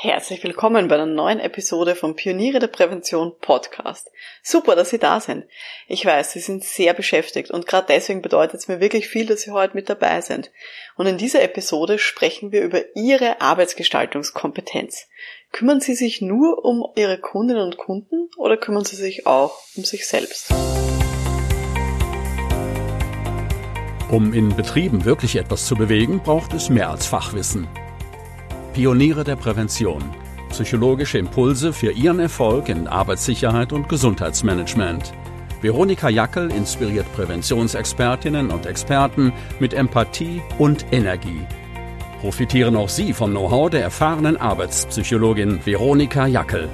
Herzlich willkommen bei einer neuen Episode vom Pioniere der Prävention Podcast. Super, dass Sie da sind. Ich weiß, Sie sind sehr beschäftigt und gerade deswegen bedeutet es mir wirklich viel, dass Sie heute mit dabei sind. Und in dieser Episode sprechen wir über Ihre Arbeitsgestaltungskompetenz. Kümmern Sie sich nur um Ihre Kundinnen und Kunden oder kümmern Sie sich auch um sich selbst? Um in Betrieben wirklich etwas zu bewegen, braucht es mehr als Fachwissen. Pioniere der Prävention. Psychologische Impulse für Ihren Erfolg in Arbeitssicherheit und Gesundheitsmanagement. Veronika Jackel inspiriert Präventionsexpertinnen und Experten mit Empathie und Energie. Profitieren auch Sie vom Know-how der erfahrenen Arbeitspsychologin Veronika Jackel.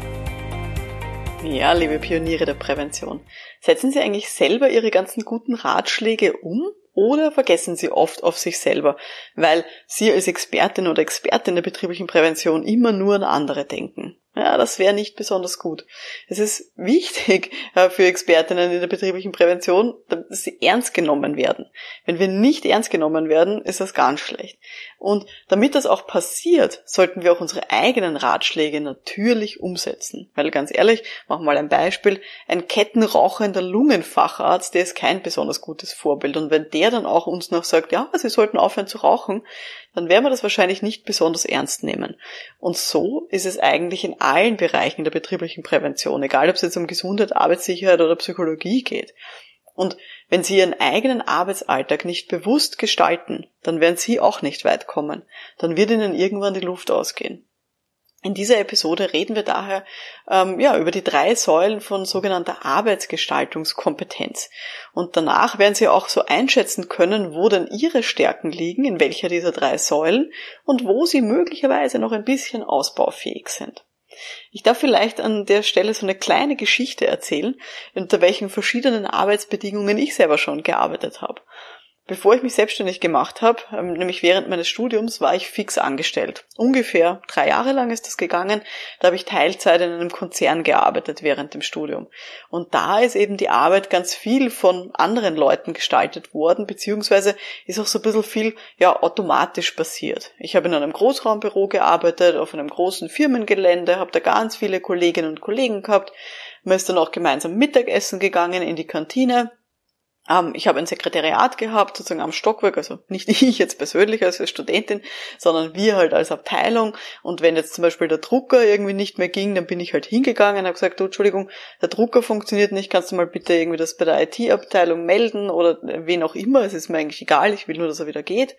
Ja, liebe Pioniere der Prävention, setzen Sie eigentlich selber Ihre ganzen guten Ratschläge um oder vergessen Sie oft auf sich selber, weil Sie als Expertin oder Expertin der betrieblichen Prävention immer nur an andere denken. Ja, das wäre nicht besonders gut. Es ist wichtig äh, für Expertinnen in der betrieblichen Prävention, dass sie ernst genommen werden. Wenn wir nicht ernst genommen werden, ist das ganz schlecht. Und damit das auch passiert, sollten wir auch unsere eigenen Ratschläge natürlich umsetzen. Weil ganz ehrlich, machen wir mal ein Beispiel, ein kettenrauchender Lungenfacharzt, der ist kein besonders gutes Vorbild. Und wenn der dann auch uns noch sagt, ja, sie sollten aufhören zu rauchen, dann werden wir das wahrscheinlich nicht besonders ernst nehmen. Und so ist es eigentlich in allen Bereichen der betrieblichen Prävention, egal ob es jetzt um Gesundheit, Arbeitssicherheit oder Psychologie geht. Und wenn Sie Ihren eigenen Arbeitsalltag nicht bewusst gestalten, dann werden Sie auch nicht weit kommen. Dann wird Ihnen irgendwann die Luft ausgehen. In dieser Episode reden wir daher ähm, ja, über die drei Säulen von sogenannter Arbeitsgestaltungskompetenz. Und danach werden Sie auch so einschätzen können, wo denn Ihre Stärken liegen, in welcher dieser drei Säulen und wo Sie möglicherweise noch ein bisschen ausbaufähig sind. Ich darf vielleicht an der Stelle so eine kleine Geschichte erzählen, unter welchen verschiedenen Arbeitsbedingungen ich selber schon gearbeitet habe. Bevor ich mich selbstständig gemacht habe, ähm, nämlich während meines Studiums, war ich fix angestellt. Ungefähr drei Jahre lang ist das gegangen. Da habe ich Teilzeit in einem Konzern gearbeitet während dem Studium. Und da ist eben die Arbeit ganz viel von anderen Leuten gestaltet worden, beziehungsweise ist auch so ein bisschen viel ja automatisch passiert. Ich habe in einem Großraumbüro gearbeitet, auf einem großen Firmengelände, habe da ganz viele Kolleginnen und Kollegen gehabt. Man ist dann auch gemeinsam Mittagessen gegangen in die Kantine ähm, ich habe ein Sekretariat gehabt, sozusagen am Stockwerk, also nicht ich jetzt persönlich als Studentin, sondern wir halt als Abteilung. Und wenn jetzt zum Beispiel der Drucker irgendwie nicht mehr ging, dann bin ich halt hingegangen und habe gesagt, du, Entschuldigung, der Drucker funktioniert nicht, kannst du mal bitte irgendwie das bei der IT-Abteilung melden oder wen auch immer, es ist mir eigentlich egal, ich will nur, dass er wieder geht.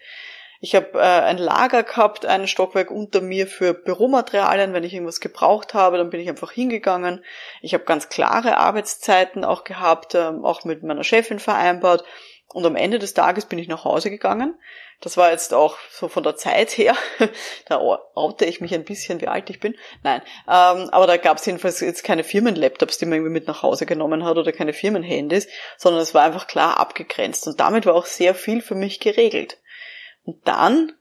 Ich habe äh, ein Lager gehabt, ein Stockwerk unter mir für Büromaterialien. Wenn ich irgendwas gebraucht habe, dann bin ich einfach hingegangen. Ich habe ganz klare Arbeitszeiten auch gehabt, ähm, auch mit meiner Chefin vereinbart. Und am Ende des Tages bin ich nach Hause gegangen. Das war jetzt auch so von der Zeit her. da oute ich mich ein bisschen, wie alt ich bin. Nein, ähm, aber da gab es jedenfalls jetzt keine Firmenlaptops, die man irgendwie mit nach Hause genommen hat oder keine Firmenhandys, sondern es war einfach klar abgegrenzt. Und damit war auch sehr viel für mich geregelt. Und dann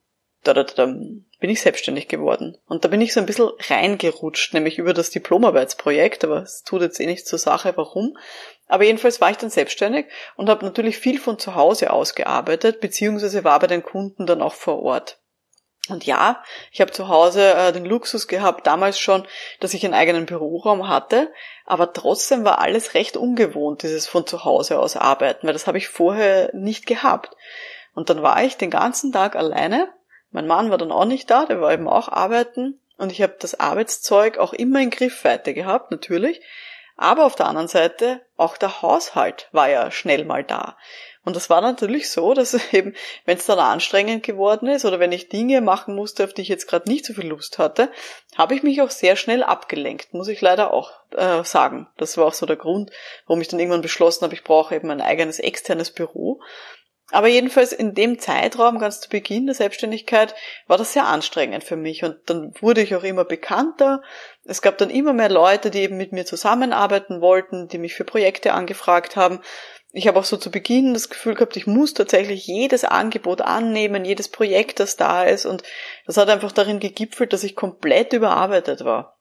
da, da, da, bin ich selbstständig geworden. Und da bin ich so ein bisschen reingerutscht, nämlich über das Diplomarbeitsprojekt, aber es tut jetzt eh nicht zur Sache, warum. Aber jedenfalls war ich dann selbstständig und habe natürlich viel von zu Hause aus gearbeitet, beziehungsweise war bei den Kunden dann auch vor Ort. Und ja, ich habe zu Hause äh, den Luxus gehabt, damals schon, dass ich einen eigenen Büroraum hatte, aber trotzdem war alles recht ungewohnt, dieses von zu Hause aus arbeiten, weil das habe ich vorher nicht gehabt. Und dann war ich den ganzen Tag alleine. Mein Mann war dann auch nicht da, der war eben auch arbeiten. Und ich habe das Arbeitszeug auch immer in Griffweite gehabt, natürlich. Aber auf der anderen Seite, auch der Haushalt war ja schnell mal da. Und das war natürlich so, dass eben, wenn es dann anstrengend geworden ist oder wenn ich Dinge machen musste, auf die ich jetzt gerade nicht so viel Lust hatte, habe ich mich auch sehr schnell abgelenkt, muss ich leider auch äh, sagen. Das war auch so der Grund, warum ich dann irgendwann beschlossen habe, ich brauche eben ein eigenes externes Büro. Aber jedenfalls in dem Zeitraum, ganz zu Beginn der Selbstständigkeit, war das sehr anstrengend für mich und dann wurde ich auch immer bekannter. Es gab dann immer mehr Leute, die eben mit mir zusammenarbeiten wollten, die mich für Projekte angefragt haben. Ich habe auch so zu Beginn das Gefühl gehabt, ich muss tatsächlich jedes Angebot annehmen, jedes Projekt, das da ist und das hat einfach darin gegipfelt, dass ich komplett überarbeitet war.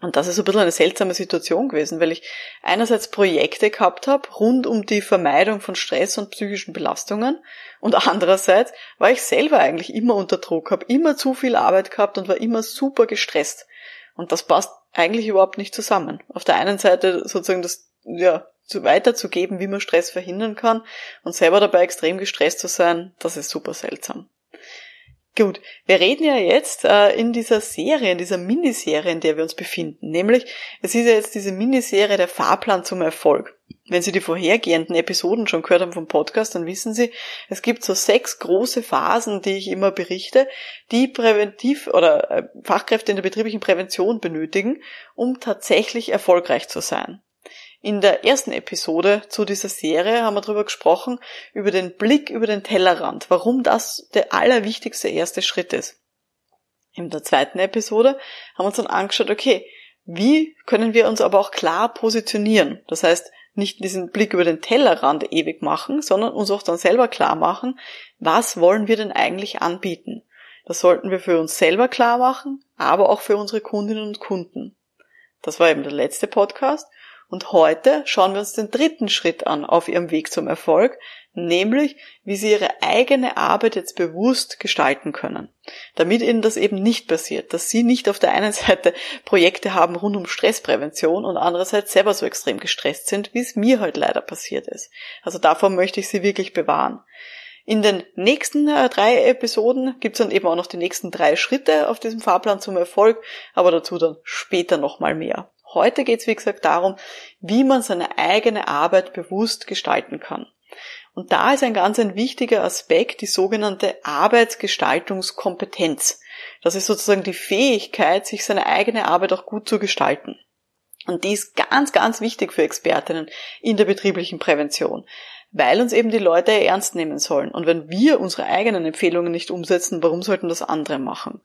Und das ist ein bisschen eine seltsame Situation gewesen, weil ich einerseits Projekte gehabt habe rund um die Vermeidung von Stress und psychischen Belastungen und andererseits war ich selber eigentlich immer unter Druck, habe immer zu viel Arbeit gehabt und war immer super gestresst. Und das passt eigentlich überhaupt nicht zusammen. Auf der einen Seite sozusagen das ja, weiterzugeben, wie man Stress verhindern kann und selber dabei extrem gestresst zu sein, das ist super seltsam. Gut, wir reden ja jetzt äh, in dieser Serie, in dieser Miniserie, in der wir uns befinden. Nämlich, es ist ja jetzt diese Miniserie der Fahrplan zum Erfolg. Wenn Sie die vorhergehenden Episoden schon gehört haben vom Podcast, dann wissen Sie, es gibt so sechs große Phasen, die ich immer berichte, die präventiv oder äh, Fachkräfte in der betrieblichen Prävention benötigen, um tatsächlich erfolgreich zu sein. In der ersten Episode zu dieser Serie haben wir darüber gesprochen, über den Blick über den Tellerrand, warum das der allerwichtigste erste Schritt ist. In der zweiten Episode haben wir uns dann angeschaut, okay, wie können wir uns aber auch klar positionieren? Das heißt, nicht diesen Blick über den Tellerrand ewig machen, sondern uns auch dann selber klar machen, was wollen wir denn eigentlich anbieten? Das sollten wir für uns selber klar machen, aber auch für unsere Kundinnen und Kunden. Das war eben der letzte Podcast. Und heute schauen wir uns den dritten Schritt an auf ihrem Weg zum Erfolg, nämlich wie sie ihre eigene Arbeit jetzt bewusst gestalten können. Damit ihnen das eben nicht passiert, dass sie nicht auf der einen Seite Projekte haben rund um Stressprävention und andererseits selber so extrem gestresst sind, wie es mir heute leider passiert ist. Also davor möchte ich sie wirklich bewahren. In den nächsten äh, drei Episoden gibt's dann eben auch noch die nächsten drei Schritte auf diesem Fahrplan zum Erfolg, aber dazu dann später nochmal mehr. Heute geht es, wie gesagt, darum, wie man seine eigene Arbeit bewusst gestalten kann. Und da ist ein ganz ein wichtiger Aspekt die sogenannte Arbeitsgestaltungskompetenz. Das ist sozusagen die Fähigkeit, sich seine eigene Arbeit auch gut zu gestalten. Und die ist ganz, ganz wichtig für Expertinnen in der betrieblichen Prävention weil uns eben die Leute ernst nehmen sollen. Und wenn wir unsere eigenen Empfehlungen nicht umsetzen, warum sollten das andere machen?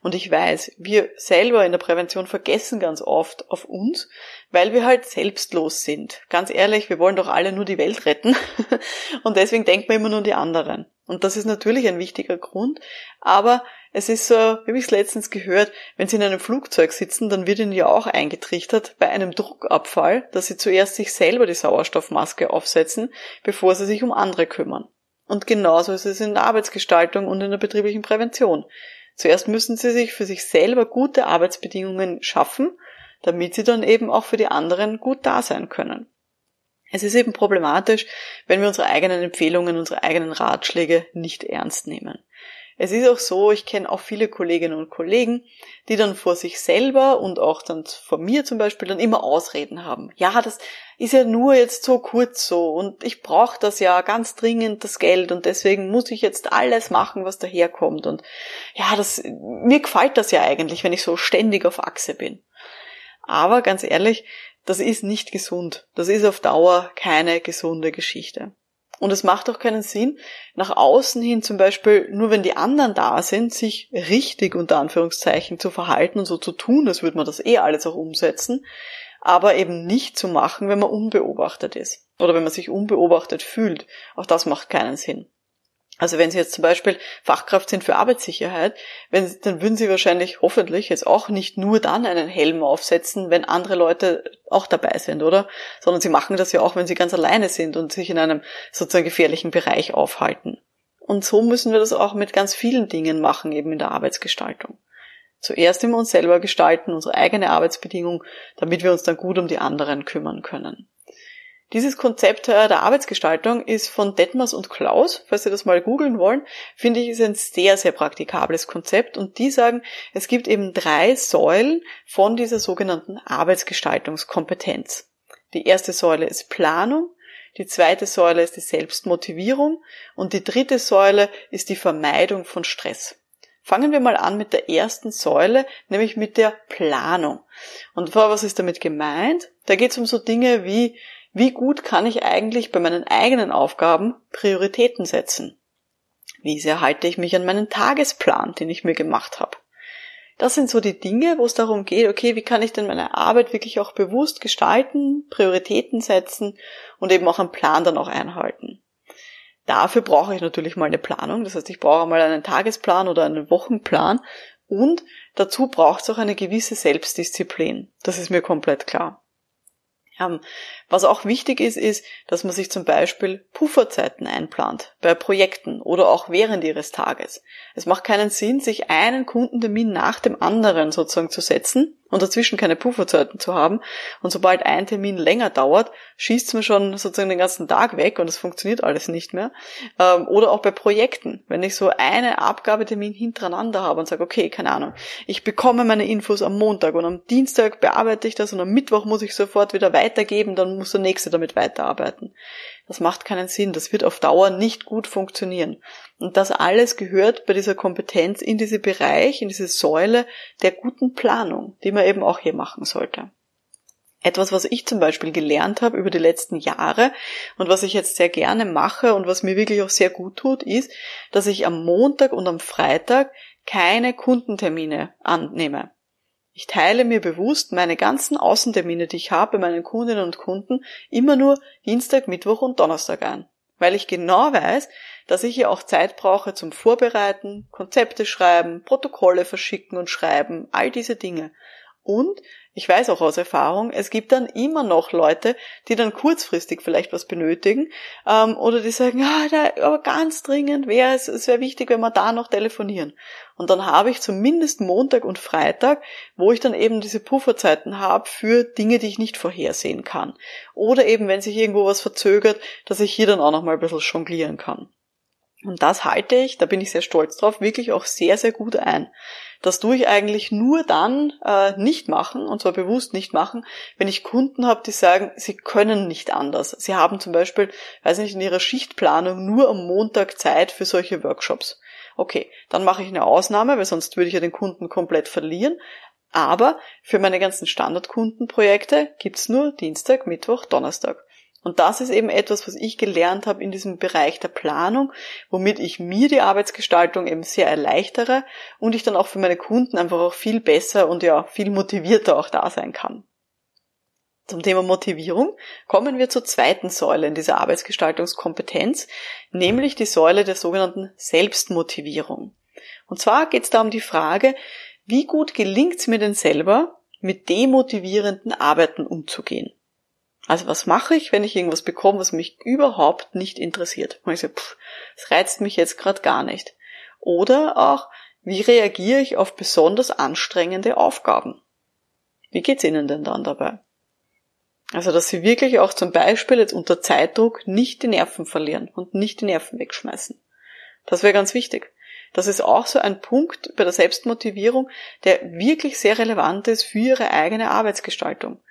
Und ich weiß, wir selber in der Prävention vergessen ganz oft auf uns, weil wir halt selbstlos sind. Ganz ehrlich, wir wollen doch alle nur die Welt retten. Und deswegen denken wir immer nur an die anderen. Und das ist natürlich ein wichtiger Grund, aber es ist so, wie ich es letztens gehört, wenn Sie in einem Flugzeug sitzen, dann wird Ihnen ja auch eingetrichtert bei einem Druckabfall, dass Sie zuerst sich selber die Sauerstoffmaske aufsetzen, bevor Sie sich um andere kümmern. Und genauso ist es in der Arbeitsgestaltung und in der betrieblichen Prävention. Zuerst müssen Sie sich für sich selber gute Arbeitsbedingungen schaffen, damit Sie dann eben auch für die anderen gut da sein können. Es ist eben problematisch, wenn wir unsere eigenen Empfehlungen, unsere eigenen Ratschläge nicht ernst nehmen. Es ist auch so, ich kenne auch viele Kolleginnen und Kollegen, die dann vor sich selber und auch dann vor mir zum Beispiel dann immer Ausreden haben. Ja, das ist ja nur jetzt so kurz so und ich brauche das ja ganz dringend, das Geld und deswegen muss ich jetzt alles machen, was daherkommt und ja, das, mir gefällt das ja eigentlich, wenn ich so ständig auf Achse bin. Aber ganz ehrlich, das ist nicht gesund. Das ist auf Dauer keine gesunde Geschichte. Und es macht auch keinen Sinn, nach außen hin zum Beispiel, nur wenn die anderen da sind, sich richtig unter Anführungszeichen zu verhalten und so zu tun, als würde man das eh alles auch umsetzen, aber eben nicht zu machen, wenn man unbeobachtet ist. Oder wenn man sich unbeobachtet fühlt. Auch das macht keinen Sinn. Also wenn Sie jetzt zum Beispiel Fachkraft sind für Arbeitssicherheit, wenn, dann würden Sie wahrscheinlich hoffentlich jetzt auch nicht nur dann einen Helm aufsetzen, wenn andere Leute auch dabei sind, oder? Sondern Sie machen das ja auch, wenn Sie ganz alleine sind und sich in einem sozusagen gefährlichen Bereich aufhalten. Und so müssen wir das auch mit ganz vielen Dingen machen, eben in der Arbeitsgestaltung. Zuerst immer uns selber gestalten, unsere eigene Arbeitsbedingung, damit wir uns dann gut um die anderen kümmern können. Dieses Konzept äh, der Arbeitsgestaltung ist von Detmers und Klaus, falls Sie das mal googeln wollen, finde ich, ist ein sehr, sehr praktikables Konzept und die sagen, es gibt eben drei Säulen von dieser sogenannten Arbeitsgestaltungskompetenz. Die erste Säule ist Planung, die zweite Säule ist die Selbstmotivierung und die dritte Säule ist die Vermeidung von Stress. Fangen wir mal an mit der ersten Säule, nämlich mit der Planung. Und was ist damit gemeint? Da geht es um so Dinge wie wie gut kann ich eigentlich bei meinen eigenen Aufgaben Prioritäten setzen? Wie sehr halte ich mich an meinen Tagesplan, den ich mir gemacht habe? Das sind so die Dinge, wo es darum geht, okay, wie kann ich denn meine Arbeit wirklich auch bewusst gestalten, Prioritäten setzen und eben auch einen Plan dann auch einhalten. Dafür brauche ich natürlich mal eine Planung, das heißt, ich brauche mal einen Tagesplan oder einen Wochenplan Und dazu braucht es auch eine gewisse Selbstdisziplin. Das ist mir komplett klar. Ähm, was auch wichtig ist, ist, dass man sich zum Beispiel Pufferzeiten einplant bei Projekten oder auch während ihres Tages. Es macht keinen Sinn, sich einen Kundentermin nach dem anderen sozusagen zu setzen und dazwischen keine Pufferzeiten zu haben. Und sobald ein Termin länger dauert, schießt man schon sozusagen den ganzen Tag weg und es funktioniert alles nicht mehr. Ähm, oder auch bei Projekten. Wenn ich so eine Abgabetermin hintereinander habe und sage, okay, keine Ahnung, ich bekomme meine Infos am Montag und am Dienstag bearbeite ich das und am Mittwoch muss ich sofort wieder weitergeben, dann muss der nächste damit weiterarbeiten. Das macht keinen Sinn. Das wird auf Dauer nicht gut funktionieren. Und das alles gehört bei dieser Kompetenz in diese Bereich, in diese Säule der guten Planung, die man eben auch hier machen sollte. Etwas, was ich zum Beispiel gelernt habe über die letzten Jahre und was ich jetzt sehr gerne mache und was mir wirklich auch sehr gut tut, ist, dass ich am Montag und am Freitag keine Kundentermine annehme. Ich teile mir bewusst meine ganzen Außentermine, die ich habe bei meinen Kundinnen und Kunden, immer nur Dienstag, Mittwoch und Donnerstag ein. Weil ich genau weiß, dass ich hier auch Zeit brauche zum Vorbereiten, Konzepte schreiben, Protokolle verschicken und schreiben, all diese Dinge. Und ich weiß auch aus Erfahrung, es gibt dann immer noch Leute, die dann kurzfristig vielleicht was benötigen ähm, oder die sagen, ah, da, aber ganz dringend wäre es, es wäre wichtig, wenn wir da noch telefonieren. Und dann habe ich zumindest Montag und Freitag, wo ich dann eben diese Pufferzeiten habe für Dinge, die ich nicht vorhersehen kann. Oder eben, wenn sich irgendwo was verzögert, dass ich hier dann auch noch mal ein bisschen jonglieren kann. Und das halte ich, da bin ich sehr stolz drauf, wirklich auch sehr, sehr gut ein. Das tue ich eigentlich nur dann äh, nicht machen, und zwar bewusst nicht machen, wenn ich Kunden habe, die sagen, sie können nicht anders. Sie haben zum Beispiel, weiß nicht, in ihrer Schichtplanung nur am Montag Zeit für solche Workshops. Okay, dann mache ich eine Ausnahme, weil sonst würde ich ja den Kunden komplett verlieren. Aber für meine ganzen Standardkundenprojekte gibt's nur Dienstag, Mittwoch, Donnerstag. Und das ist eben etwas, was ich gelernt habe in diesem Bereich der Planung, womit ich mir die Arbeitsgestaltung eben sehr erleichtere und ich dann auch für meine Kunden einfach auch viel besser und ja viel motivierter auch da sein kann. Zum Thema Motivierung kommen wir zur zweiten Säule in dieser Arbeitsgestaltungskompetenz, nämlich die Säule der sogenannten Selbstmotivierung. Und zwar geht es da um die Frage, wie gut gelingt es mir denn selber, mit demotivierenden Arbeiten umzugehen? Also was mache ich, wenn ich irgendwas bekomme, was mich überhaupt nicht interessiert? Und ich so, pff, das reizt mich jetzt gerade gar nicht. Oder auch, wie reagiere ich auf besonders anstrengende Aufgaben? Wie geht's Ihnen denn dann dabei? Also, dass Sie wirklich auch zum Beispiel jetzt unter Zeitdruck nicht die Nerven verlieren und nicht die Nerven wegschmeißen. Das wäre ganz wichtig. Das ist auch so ein Punkt bei der Selbstmotivierung, der wirklich sehr relevant ist für Ihre eigene Arbeitsgestaltung.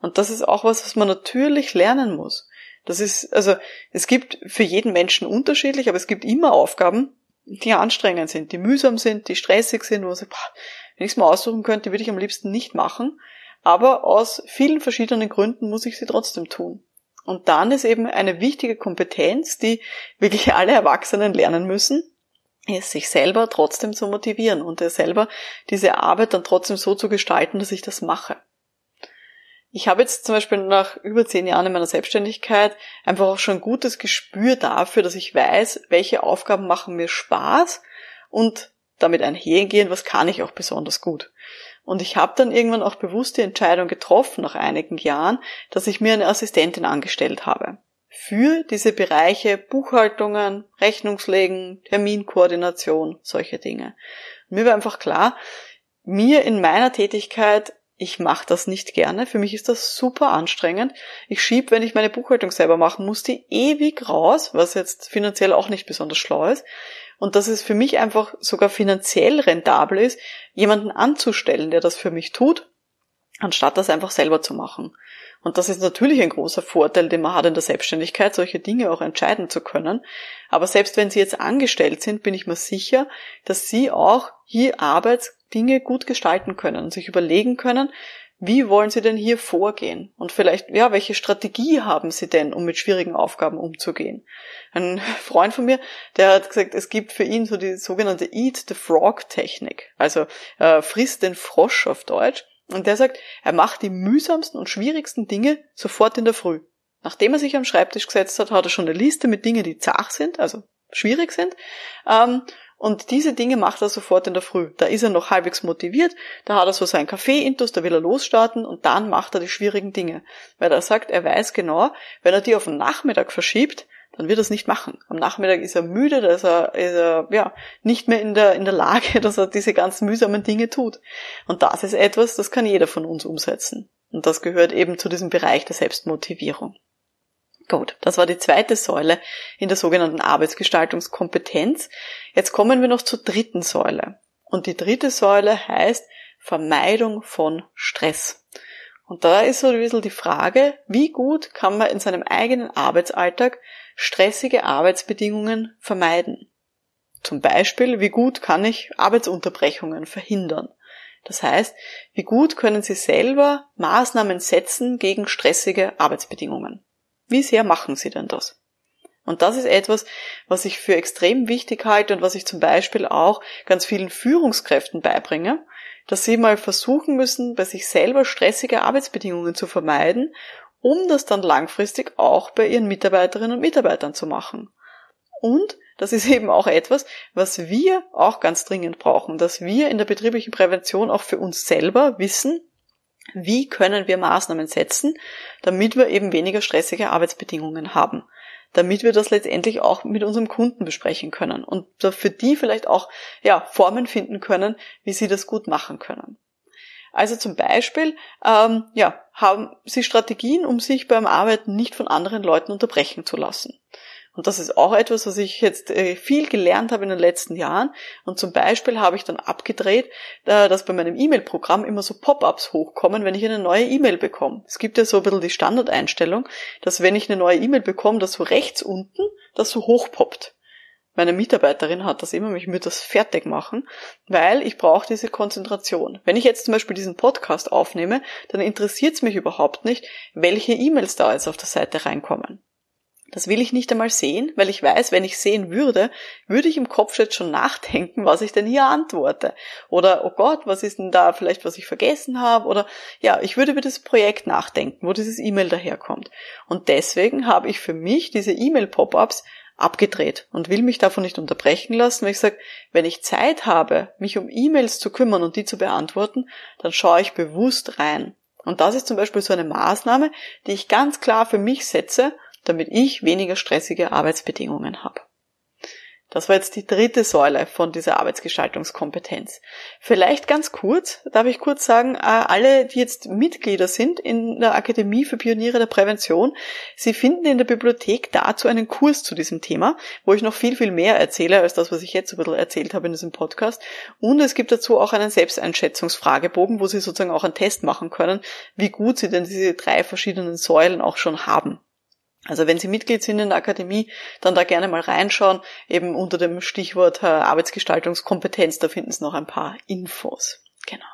Und das ist auch was, was man natürlich lernen muss. Das ist, also, es gibt für jeden Menschen unterschiedlich, aber es gibt immer Aufgaben, die anstrengend sind, die mühsam sind, die stressig sind, wo man sagt, boah, wenn ich es mal aussuchen könnte, würde ich am liebsten nicht machen. Aber aus vielen verschiedenen Gründen muss ich sie trotzdem tun. Und dann ist eben eine wichtige Kompetenz, die wirklich alle Erwachsenen lernen müssen, ist sich selber trotzdem zu motivieren und selber diese Arbeit dann trotzdem so zu gestalten, dass ich das mache. Ich habe jetzt zum Beispiel nach über zehn Jahren in meiner Selbstständigkeit einfach auch schon ein gutes Gespür dafür, dass ich weiß, welche Aufgaben machen mir Spaß und damit einhergehen, was kann ich auch besonders gut. Und ich habe dann irgendwann auch bewusst die Entscheidung getroffen, nach einigen Jahren, dass ich mir eine Assistentin angestellt habe. Für diese Bereiche Buchhaltungen, Rechnungslegen, Terminkoordination, solche Dinge. Und mir war einfach klar, mir in meiner Tätigkeit ich mache das nicht gerne. Für mich ist das super anstrengend. Ich schieb, wenn ich meine Buchhaltung selber machen muss, die ewig raus, was jetzt finanziell auch nicht besonders schlau ist. Und dass es für mich einfach sogar finanziell rentabel ist, jemanden anzustellen, der das für mich tut, anstatt das einfach selber zu machen. Und das ist natürlich ein großer Vorteil, den man hat in der Selbstständigkeit, solche Dinge auch entscheiden zu können. Aber selbst wenn Sie jetzt angestellt sind, bin ich mir sicher, dass Sie auch hier Arbeits Dinge gut gestalten können und sich überlegen können, wie wollen Sie denn hier vorgehen? Und vielleicht, ja, welche Strategie haben Sie denn, um mit schwierigen Aufgaben umzugehen? Ein Freund von mir, der hat gesagt, es gibt für ihn so die sogenannte Eat the Frog Technik. Also äh, frisst den Frosch auf Deutsch. Und der sagt, er macht die mühsamsten und schwierigsten Dinge sofort in der Früh. Nachdem er sich am Schreibtisch gesetzt hat, hat er schon eine Liste mit Dingen, die zach sind, also schwierig sind. Ähm, Und diese Dinge macht er sofort in der Früh. Da ist er noch halbwegs motiviert, da hat er so seinen Kaffee-Intus, da will er losstarten und dann macht er die schwierigen Dinge. Weil er sagt, er weiß genau, wenn er die auf den Nachmittag verschiebt, dann wird er es nicht machen. Am Nachmittag ist er müde, da ist er, ist er ja, nicht mehr in der, in der Lage, dass er diese ganzen mühsamen Dinge tut. Und das ist etwas, das kann jeder von uns umsetzen. Und das gehört eben zu diesem Bereich der Selbstmotivierung. Gut, das war die zweite Säule in der sogenannten Arbeitsgestaltungskompetenz. Jetzt kommen wir noch zur dritten Säule. Und die dritte Säule heißt Vermeidung von Stress. Und da ist so ein bisschen die Frage, wie gut kann man in seinem eigenen Arbeitsalltag stressige Arbeitsbedingungen vermeiden? Zum Beispiel, wie gut kann ich Arbeitsunterbrechungen verhindern? Das heißt, wie gut können Sie selber Maßnahmen setzen gegen stressige Arbeitsbedingungen? Wie sehr machen Sie denn das? Und das ist etwas, was ich für extrem wichtig halte und was ich zum Beispiel auch ganz vielen Führungskräften beibringe, dass sie mal versuchen müssen, bei sich selber stressige Arbeitsbedingungen zu vermeiden, um das dann langfristig auch bei ihren Mitarbeiterinnen und Mitarbeitern zu machen. Und das ist eben auch etwas, was wir auch ganz dringend brauchen, dass wir in der betrieblichen Prävention auch für uns selber wissen, wie können wir Maßnahmen setzen, damit wir eben weniger stressige Arbeitsbedingungen haben, damit wir das letztendlich auch mit unserem Kunden besprechen können und für die vielleicht auch ja, Formen finden können, wie sie das gut machen können. Also zum Beispiel ähm, ja, haben sie Strategien, um sich beim Arbeiten nicht von anderen Leuten unterbrechen zu lassen. Und das ist auch etwas, was ich jetzt äh, viel gelernt habe in den letzten Jahren. Und zum Beispiel habe ich dann abgedreht, äh, dass bei meinem E-Mail-Programm immer so Pop-ups hochkommen, wenn ich eine neue E-Mail bekomme. Es gibt ja so ein bisschen die Standardeinstellung, dass wenn ich eine neue E-Mail bekomme, dass so rechts unten das so hochpoppt. Meine Mitarbeiterin hat das immer, ich würde das fertig machen, weil ich brauche diese Konzentration. Wenn ich jetzt zum Beispiel diesen Podcast aufnehme, dann interessiert es mich überhaupt nicht, welche E-Mails da jetzt auf der Seite reinkommen. Das will ich nicht einmal sehen, weil ich weiß, wenn ich sehen würde, würde ich im Kopf jetzt schon nachdenken, was ich denn hier antworte. Oder, oh Gott, was ist denn da vielleicht, was ich vergessen habe? Oder, ja, ich würde über das Projekt nachdenken, wo dieses E-Mail daherkommt. Und deswegen habe ich für mich diese E-Mail-Pop-ups abgedreht und will mich davon nicht unterbrechen lassen, weil ich sage, wenn ich Zeit habe, mich um E-Mails zu kümmern und die zu beantworten, dann schaue ich bewusst rein. Und das ist zum Beispiel so eine Maßnahme, die ich ganz klar für mich setze damit ich weniger stressige Arbeitsbedingungen habe. Das war jetzt die dritte Säule von dieser Arbeitsgestaltungskompetenz. Vielleicht ganz kurz, darf ich kurz sagen, äh, alle, die jetzt Mitglieder sind in der Akademie für Pioniere der Prävention, Sie finden in der Bibliothek dazu einen Kurs zu diesem Thema, wo ich noch viel, viel mehr erzähle als das, was ich jetzt ein bisschen erzählt habe in diesem Podcast. Und es gibt dazu auch einen Selbsteinschätzungsfragebogen, wo Sie sozusagen auch einen Test machen können, wie gut Sie denn diese drei verschiedenen Säulen auch schon haben. Also wenn Sie Mitglied sind in der Akademie, dann da gerne mal reinschauen, eben unter dem Stichwort äh, Arbeitsgestaltungskompetenz, da finden Sie noch ein paar Infos. Genau.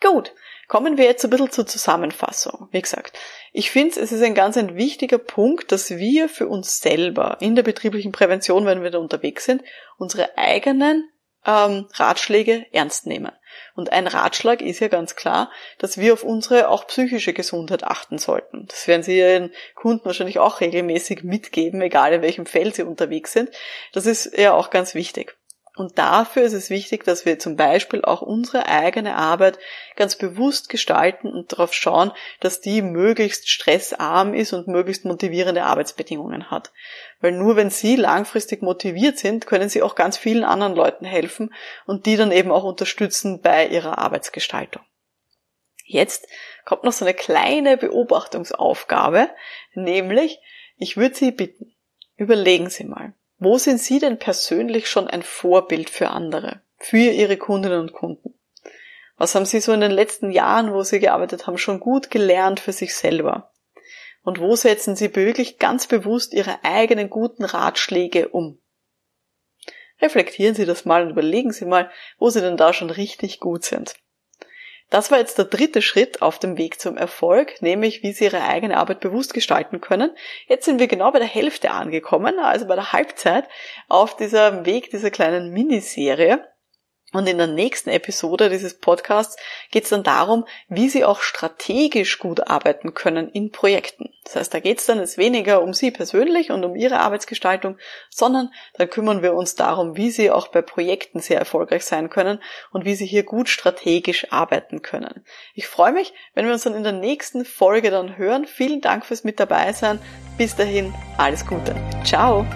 Gut, kommen wir jetzt ein bisschen zur Zusammenfassung. Wie gesagt, ich finde, es ist ein ganz ein wichtiger Punkt, dass wir für uns selber in der betrieblichen Prävention, wenn wir da unterwegs sind, unsere eigenen ähm, Ratschläge ernst nehmen. Und ein Ratschlag ist ja ganz klar, dass wir auf unsere auch psychische Gesundheit achten sollten. Das werden Sie Ihren Kunden wahrscheinlich auch regelmäßig mitgeben, egal in welchem Feld Sie unterwegs sind. Das ist ja auch ganz wichtig. Und dafür ist es wichtig, dass wir zum Beispiel auch unsere eigene Arbeit ganz bewusst gestalten und darauf schauen, dass die möglichst stressarm ist und möglichst motivierende Arbeitsbedingungen hat. Weil nur wenn Sie langfristig motiviert sind, können Sie auch ganz vielen anderen Leuten helfen und die dann eben auch unterstützen bei ihrer Arbeitsgestaltung. Jetzt kommt noch so eine kleine Beobachtungsaufgabe, nämlich ich würde Sie bitten, überlegen Sie mal, wo sind Sie denn persönlich schon ein Vorbild für andere, für Ihre Kundinnen und Kunden? Was haben Sie so in den letzten Jahren, wo Sie gearbeitet haben, schon gut gelernt für sich selber? Und wo setzen Sie wirklich ganz bewusst Ihre eigenen guten Ratschläge um? Reflektieren Sie das mal und überlegen Sie mal, wo Sie denn da schon richtig gut sind. Das war jetzt der dritte Schritt auf dem Weg zum Erfolg, nämlich wie Sie Ihre eigene Arbeit bewusst gestalten können. Jetzt sind wir genau bei der Hälfte angekommen, also bei der Halbzeit auf dieser Weg dieser kleinen Miniserie. Und in der nächsten Episode dieses Podcasts geht es dann darum, wie Sie auch strategisch gut arbeiten können in Projekten. Das heißt, da geht es dann jetzt weniger um Sie persönlich und um Ihre Arbeitsgestaltung, sondern da kümmern wir uns darum, wie Sie auch bei Projekten sehr erfolgreich sein können und wie Sie hier gut strategisch arbeiten können. Ich freue mich, wenn wir uns dann in der nächsten Folge dann hören. Vielen Dank fürs Mit dabei sein. Bis dahin, alles Gute. Ciao.